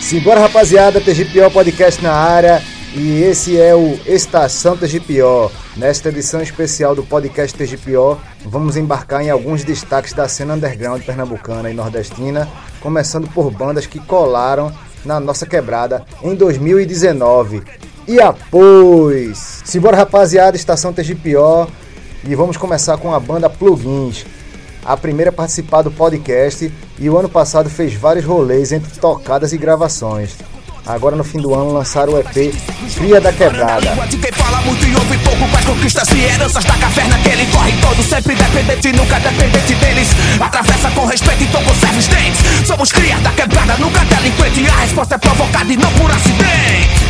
Simbora rapaziada, TGPO Podcast na área e esse é o Estação TGPO. Nesta edição especial do podcast TGPO, vamos embarcar em alguns destaques da cena underground pernambucana e nordestina, começando por bandas que colaram na nossa quebrada em 2019. E após! Simbora rapaziada, Estação TGPO e vamos começar com a banda Plugins, a primeira a participar do podcast e o ano passado fez vários rolês entre tocadas e gravações. Agora no fim do ano lançaram o EP Cria da Quebrada. Então. Somos cria da quebrada, nunca delinquente. A resposta é provocada e não por acidente.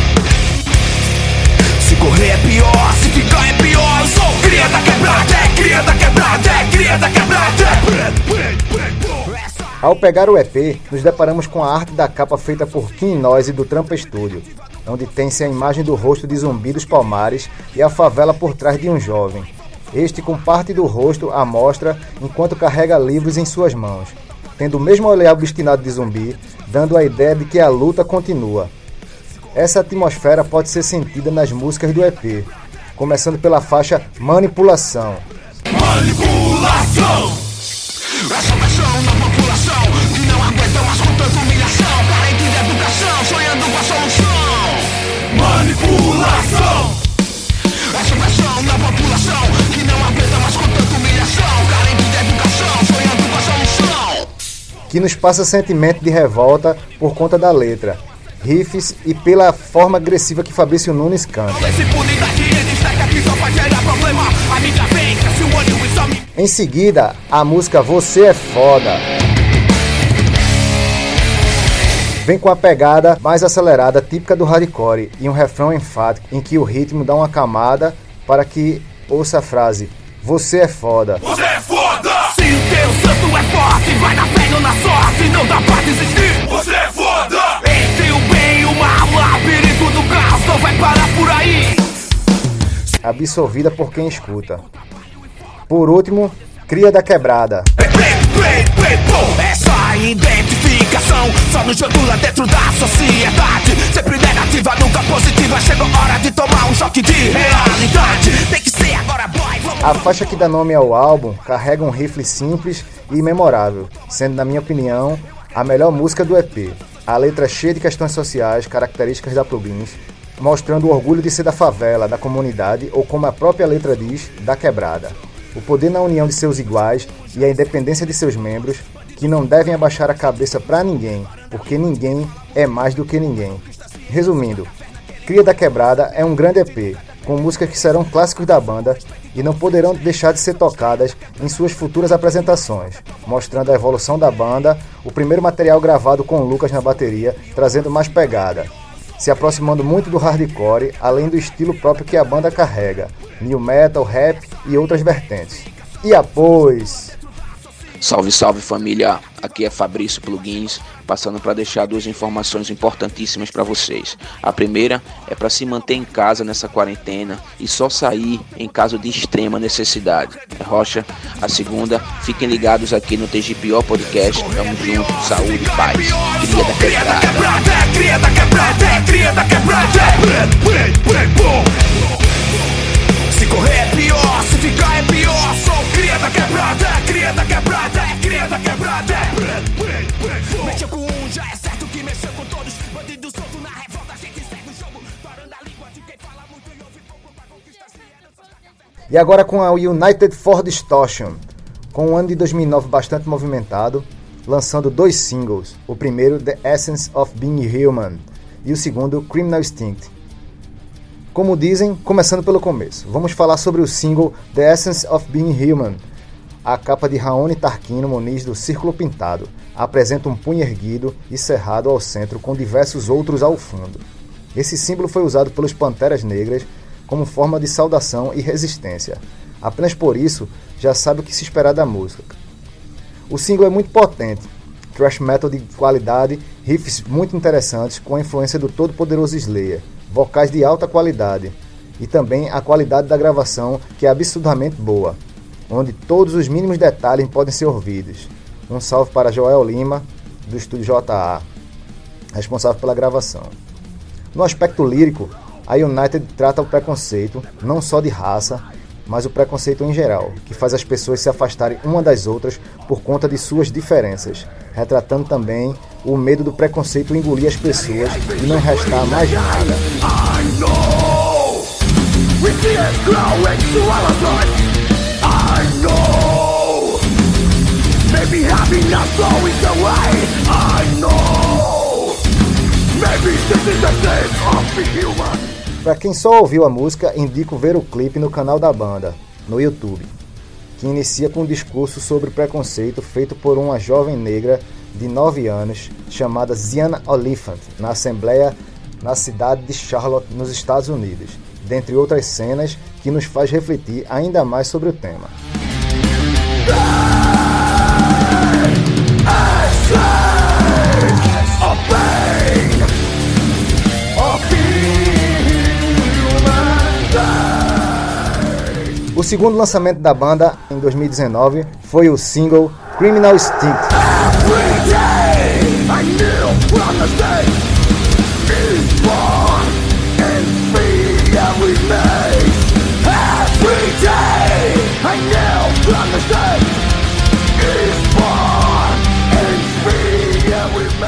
Se correr é pior, se ficar é pior. Eu sou cria da quebrada, é cria da quebrada, é cria da quebrada. Ao pegar o EP, nos deparamos com a arte da capa feita por Kim Noise do Trampa Studio, onde tem-se a imagem do rosto de Zumbi dos Palmares e a favela por trás de um jovem. Este com parte do rosto à mostra enquanto carrega livros em suas mãos, tendo o mesmo olhar obstinado de Zumbi, dando a ideia de que a luta continua. Essa atmosfera pode ser sentida nas músicas do EP, começando pela faixa Manipulação. manipulação. Essa pressão na população que não aguenta mais com tanta humilhação. Carente de educação, sonhando com a solução. Manipulação. Essa pressão na população que não aguenta mais com tanta humilhação. Carente de educação, sonhando com a solução. que nos passa sentimento de revolta por conta da letra, riffs e pela forma agressiva que Fabrício Nunes canta. Em seguida, a música Você é Foda. Vem com a pegada mais acelerada típica do hardcore e um refrão enfático em que o ritmo dá uma camada para que ouça a frase Você é foda. Você é foda! Se o teu santo é forte, vai na fé não na sorte, não dá pra desistir. Absolvida por quem escuta. Por último, Cria da Quebrada. É identificação só dentro da sociedade. Sempre negativa, nunca positiva. Chegou a hora de tomar um choque de realidade. Tem que ser agora, boy. Vamos A faixa que dá nome ao álbum carrega um rifle simples e memorável, sendo, na minha opinião, a melhor música do EP. A letra é cheia de questões sociais, características da Plugins, mostrando o orgulho de ser da favela, da comunidade ou, como a própria letra diz, da quebrada. O poder na união de seus iguais e a independência de seus membros, que não devem abaixar a cabeça para ninguém, porque ninguém é mais do que ninguém. Resumindo, Cria da Quebrada é um grande EP, com músicas que serão clássicos da banda e não poderão deixar de ser tocadas em suas futuras apresentações, mostrando a evolução da banda, o primeiro material gravado com o Lucas na bateria, trazendo mais pegada, se aproximando muito do hardcore, além do estilo próprio que a banda carrega, new metal, rap e outras vertentes. E após Salve, salve família! Aqui é Fabrício Plugins, passando para deixar duas informações importantíssimas para vocês. A primeira é para se manter em casa nessa quarentena e só sair em caso de extrema necessidade. É Rocha. A segunda, fiquem ligados aqui no TGPO Podcast. Tamo junto, saúde paz. Quebrada. quebrada, cria da quebrada. Se correr é pior, se ficar é pior. Sou cria da quebrada, cria da quebrada, cria da quebrada. Mexeu com um, já é certo que mexeu com todos. Bandido solto na revolta, a gente segue o jogo. Parando a língua de quem fala muito e ouve pouco pra conquistar. E agora com a United for Distortion, com um ano de 2009 bastante movimentado, lançando dois singles, o primeiro The Essence of Being Human e o segundo Criminal Instinct. Como dizem, começando pelo começo, vamos falar sobre o single The Essence of Being Human. A capa de Raoni Tarquino Moniz do Círculo Pintado apresenta um punho erguido e cerrado ao centro com diversos outros ao fundo. Esse símbolo foi usado pelos Panteras Negras como forma de saudação e resistência. Apenas por isso, já sabe o que se esperar da música. O single é muito potente, thrash metal de qualidade, riffs muito interessantes com a influência do todo-poderoso Slayer vocais de alta qualidade e também a qualidade da gravação, que é absurdamente boa, onde todos os mínimos detalhes podem ser ouvidos. Um salve para Joel Lima, do estúdio JA, responsável pela gravação. No aspecto lírico, a United trata o preconceito, não só de raça, mas o preconceito em geral, que faz as pessoas se afastarem uma das outras por conta de suas diferenças, retratando também o medo do preconceito engolir as pessoas e não restar mais nada. Para quem só ouviu a música, indico ver o clipe no canal da banda, no YouTube, que inicia com um discurso sobre preconceito feito por uma jovem negra de 9 anos chamada Ziana Oliphant na Assembleia na cidade de Charlotte, nos Estados Unidos, dentre outras cenas que nos faz refletir ainda mais sobre o tema. Segundo lançamento da banda em 2019 foi o single Criminal Instinct.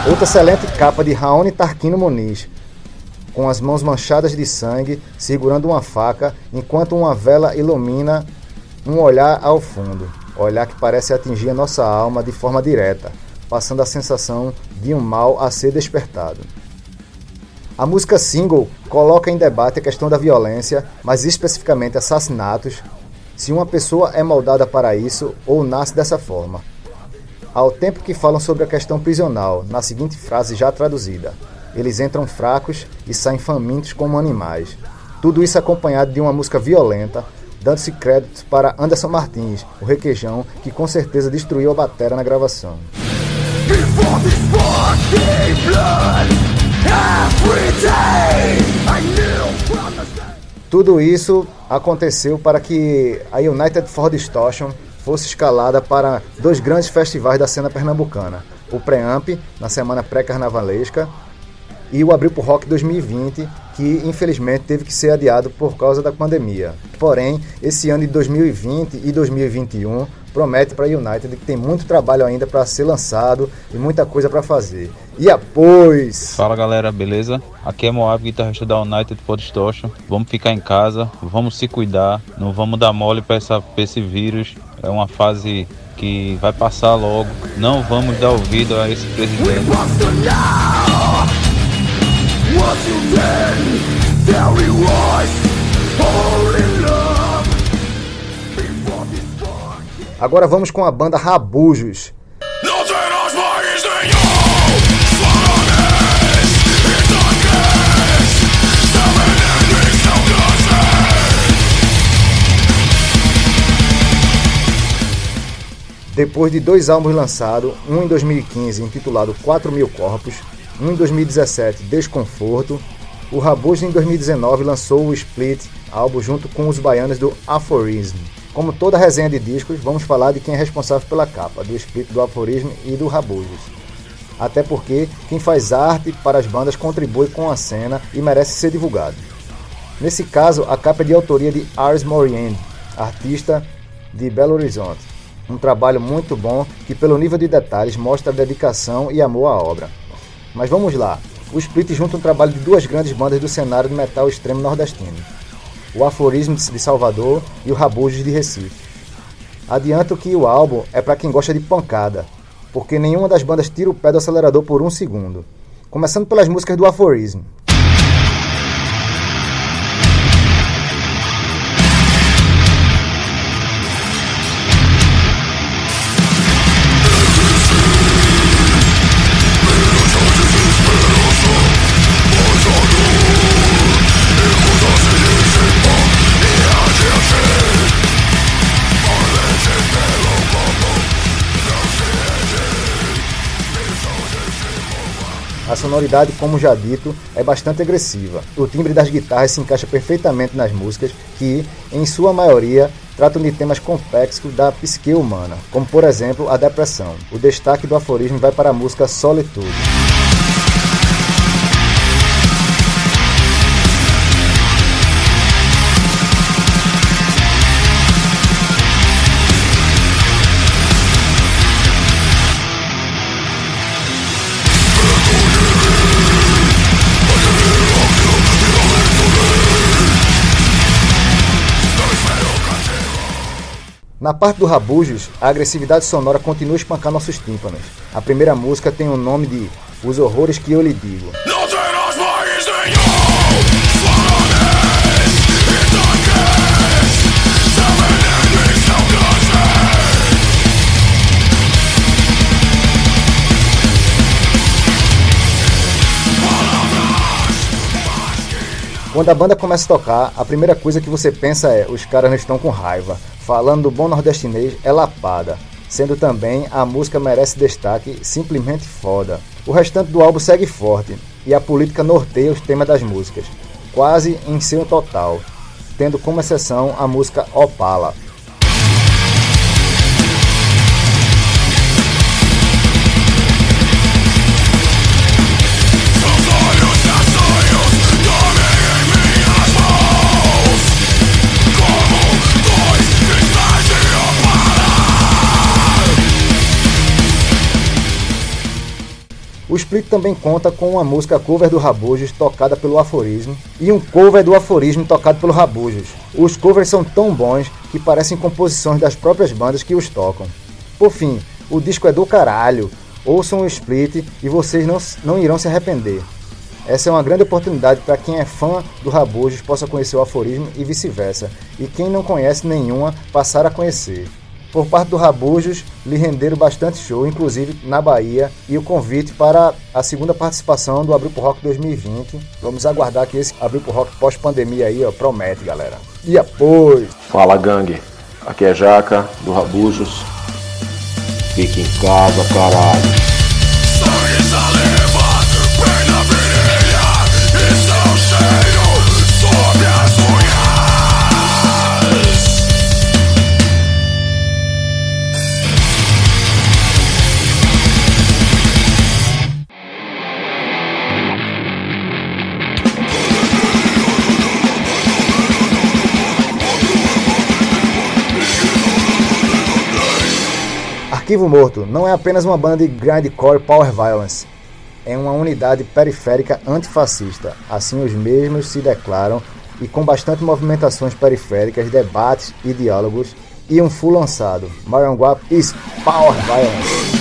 Outra excelente capa de Raoni Tarquino Muniz, com as mãos manchadas de sangue, segurando uma faca, enquanto uma vela ilumina um olhar ao fundo, olhar que parece atingir a nossa alma de forma direta, passando a sensação de um mal a ser despertado. A música single coloca em debate a questão da violência, mas especificamente assassinatos, se uma pessoa é moldada para isso ou nasce dessa forma. Ao tempo que falam sobre a questão prisional, na seguinte frase já traduzida: eles entram fracos e saem famintos como animais. Tudo isso acompanhado de uma música violenta, dando-se créditos para Anderson Martins, o requeijão, que com certeza destruiu a batera na gravação. Tudo isso aconteceu para que a United for Distortion fosse escalada para dois grandes festivais da cena pernambucana, o Preamp, na semana pré-carnavalesca, e o Abril pro Rock 2020, que infelizmente teve que ser adiado por causa da pandemia. Porém, esse ano de 2020 e 2021 promete para a United que tem muito trabalho ainda para ser lançado e muita coisa para fazer. E após! Fala galera, beleza? Aqui é Moab, guitarrista da United Distortion. Vamos ficar em casa, vamos se cuidar, não vamos dar mole para esse vírus. É uma fase que vai passar logo. Não vamos dar ouvido a esse presidente. Agora vamos com a banda Rabujos. Depois de dois álbuns lançados, um em 2015 intitulado 4 Mil Corpos um em 2017, Desconforto. O Rabugos em 2019 lançou o Split, álbum junto com os baianos do Aphorism. Como toda resenha de discos, vamos falar de quem é responsável pela capa, do Split, do Aphorism e do Rabugos. Até porque quem faz arte para as bandas contribui com a cena e merece ser divulgado. Nesse caso, a capa é de autoria de Ars Morien, artista de Belo Horizonte. Um trabalho muito bom que, pelo nível de detalhes, mostra dedicação e amor à obra. Mas vamos lá. O Split junta um trabalho de duas grandes bandas do cenário do metal extremo nordestino. O Aforismo de Salvador e o Rabujos de Recife. Adianto que o álbum é para quem gosta de pancada, porque nenhuma das bandas tira o pé do acelerador por um segundo. Começando pelas músicas do Aforismo. Sonoridade, como já dito, é bastante agressiva. O timbre das guitarras se encaixa perfeitamente nas músicas, que, em sua maioria, tratam de temas complexos da psique humana, como por exemplo a depressão. O destaque do aforismo vai para a música Solitude. Na parte do Rabujos, a agressividade sonora continua a espancar nossos tímpanos. A primeira música tem o nome de Os Horrores que Eu Lhe Digo. Quando a banda começa a tocar, a primeira coisa que você pensa é: os caras não estão com raiva. Falando do bom nordestinês, é lapada. Sendo também a música merece destaque, simplesmente foda. O restante do álbum segue forte e a política norteia os temas das músicas, quase em seu total, tendo como exceção a música Opala. Split também conta com uma música cover do Rabujos tocada pelo Aforismo e um cover do Aforismo tocado pelo Rabujos. Os covers são tão bons que parecem composições das próprias bandas que os tocam. Por fim, o disco é do caralho. Ouçam o Split e vocês não, não irão se arrepender. Essa é uma grande oportunidade para quem é fã do Rabujos possa conhecer o Aforismo e vice-versa, e quem não conhece nenhuma passar a conhecer. Por parte do Rabujos, lhe renderam bastante show, inclusive na Bahia, e o convite para a segunda participação do Abril pro Rock 2020. Vamos aguardar que esse Abril pro Rock pós-pandemia aí, ó, promete, galera. E após! Fala gangue, aqui é Jaca do Rabujos. Fique em casa, caralho. Arquivo Morto não é apenas uma banda de grindcore power violence, é uma unidade periférica antifascista. Assim os mesmos se declaram e com bastante movimentações periféricas, debates e diálogos e um full lançado. Maranguap is Power Violence.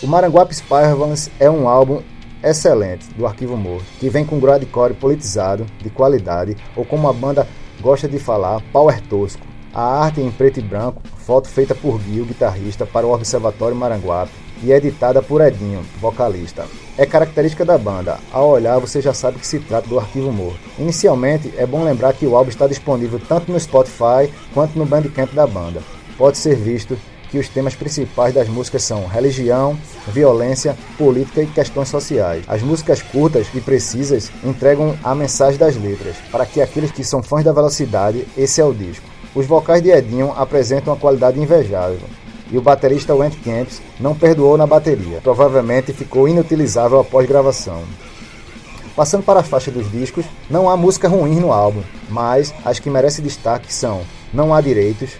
O Maranguape Spirals é um álbum excelente do Arquivo Morto, que vem com grindcore politizado, de qualidade, ou como a banda gosta de falar, power tosco. A arte em preto e branco, foto feita por Gil, guitarrista, para o Observatório Maranguape e editada por Edinho, vocalista. É característica da banda, ao olhar você já sabe que se trata do Arquivo Morto. Inicialmente, é bom lembrar que o álbum está disponível tanto no Spotify quanto no Bandcamp da banda. Pode ser visto que os temas principais das músicas são religião, violência, política e questões sociais. As músicas curtas e precisas entregam a mensagem das letras. Para que aqueles que são fãs da velocidade, esse é o disco. Os vocais de Edinho apresentam uma qualidade invejável. E o baterista Went Camps não perdoou na bateria. Provavelmente ficou inutilizável após gravação. Passando para a faixa dos discos, não há música ruim no álbum, mas as que merecem destaque são Não Há Direitos,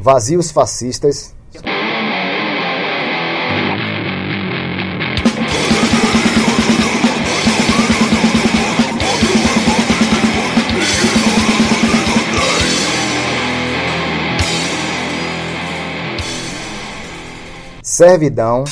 Vazios Fascistas, Servidão,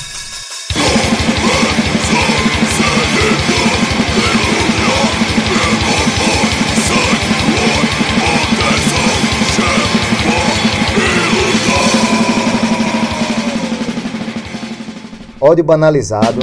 ódio banalizado.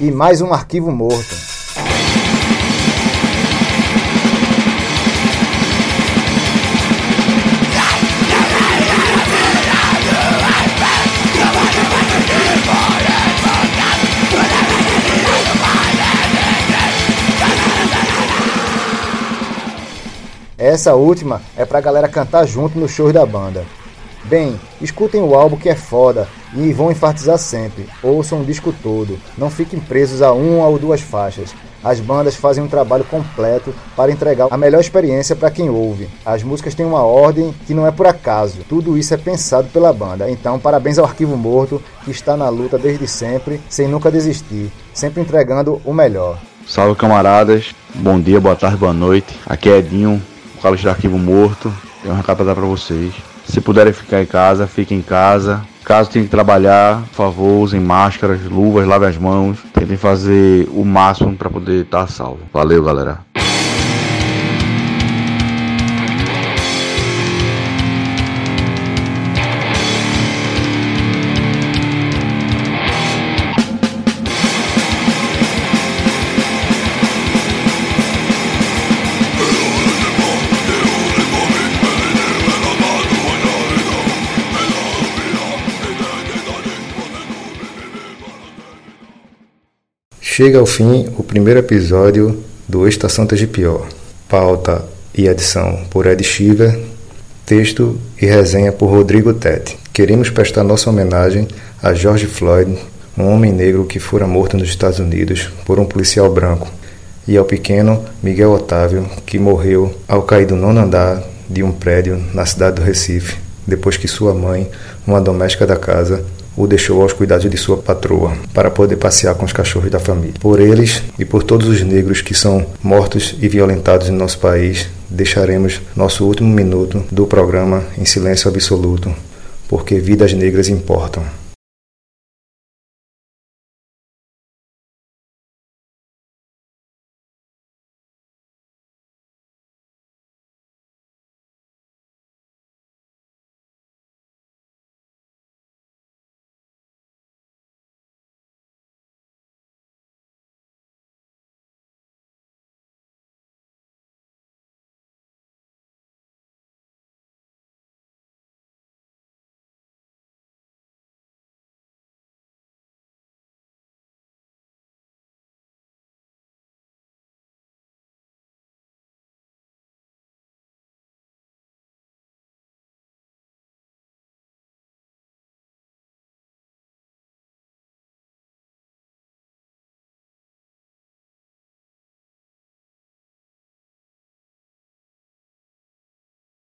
E mais um arquivo morto. Essa última é pra galera cantar junto no show da banda. Bem, escutem o álbum que é foda e vão enfatizar sempre. Ouçam o disco todo, não fiquem presos a uma ou duas faixas. As bandas fazem um trabalho completo para entregar a melhor experiência para quem ouve. As músicas têm uma ordem que não é por acaso. Tudo isso é pensado pela banda. Então, parabéns ao Arquivo Morto, que está na luta desde sempre, sem nunca desistir, sempre entregando o melhor. Salve camaradas, bom dia, boa tarde, boa noite. Aqui é Edinho, Carlos do Arquivo Morto. Tem um recado para dar para vocês. Se puderem ficar em casa, fiquem em casa. Caso tenham que trabalhar, por favor, usem máscaras, luvas, lavem as mãos. Tentem fazer o máximo para poder estar salvo. Valeu, galera. Chega ao fim o primeiro episódio do Estação TGPO. Pauta e edição por Ed Shiver, texto e resenha por Rodrigo Tete. Queremos prestar nossa homenagem a George Floyd, um homem negro que fora morto nos Estados Unidos por um policial branco, e ao pequeno Miguel Otávio, que morreu ao cair do nono andar de um prédio na cidade do Recife, depois que sua mãe, uma doméstica da casa, o deixou aos cuidados de sua patroa, para poder passear com os cachorros da família. Por eles e por todos os negros que são mortos e violentados em nosso país, deixaremos nosso último minuto do programa em silêncio absoluto, porque vidas negras importam.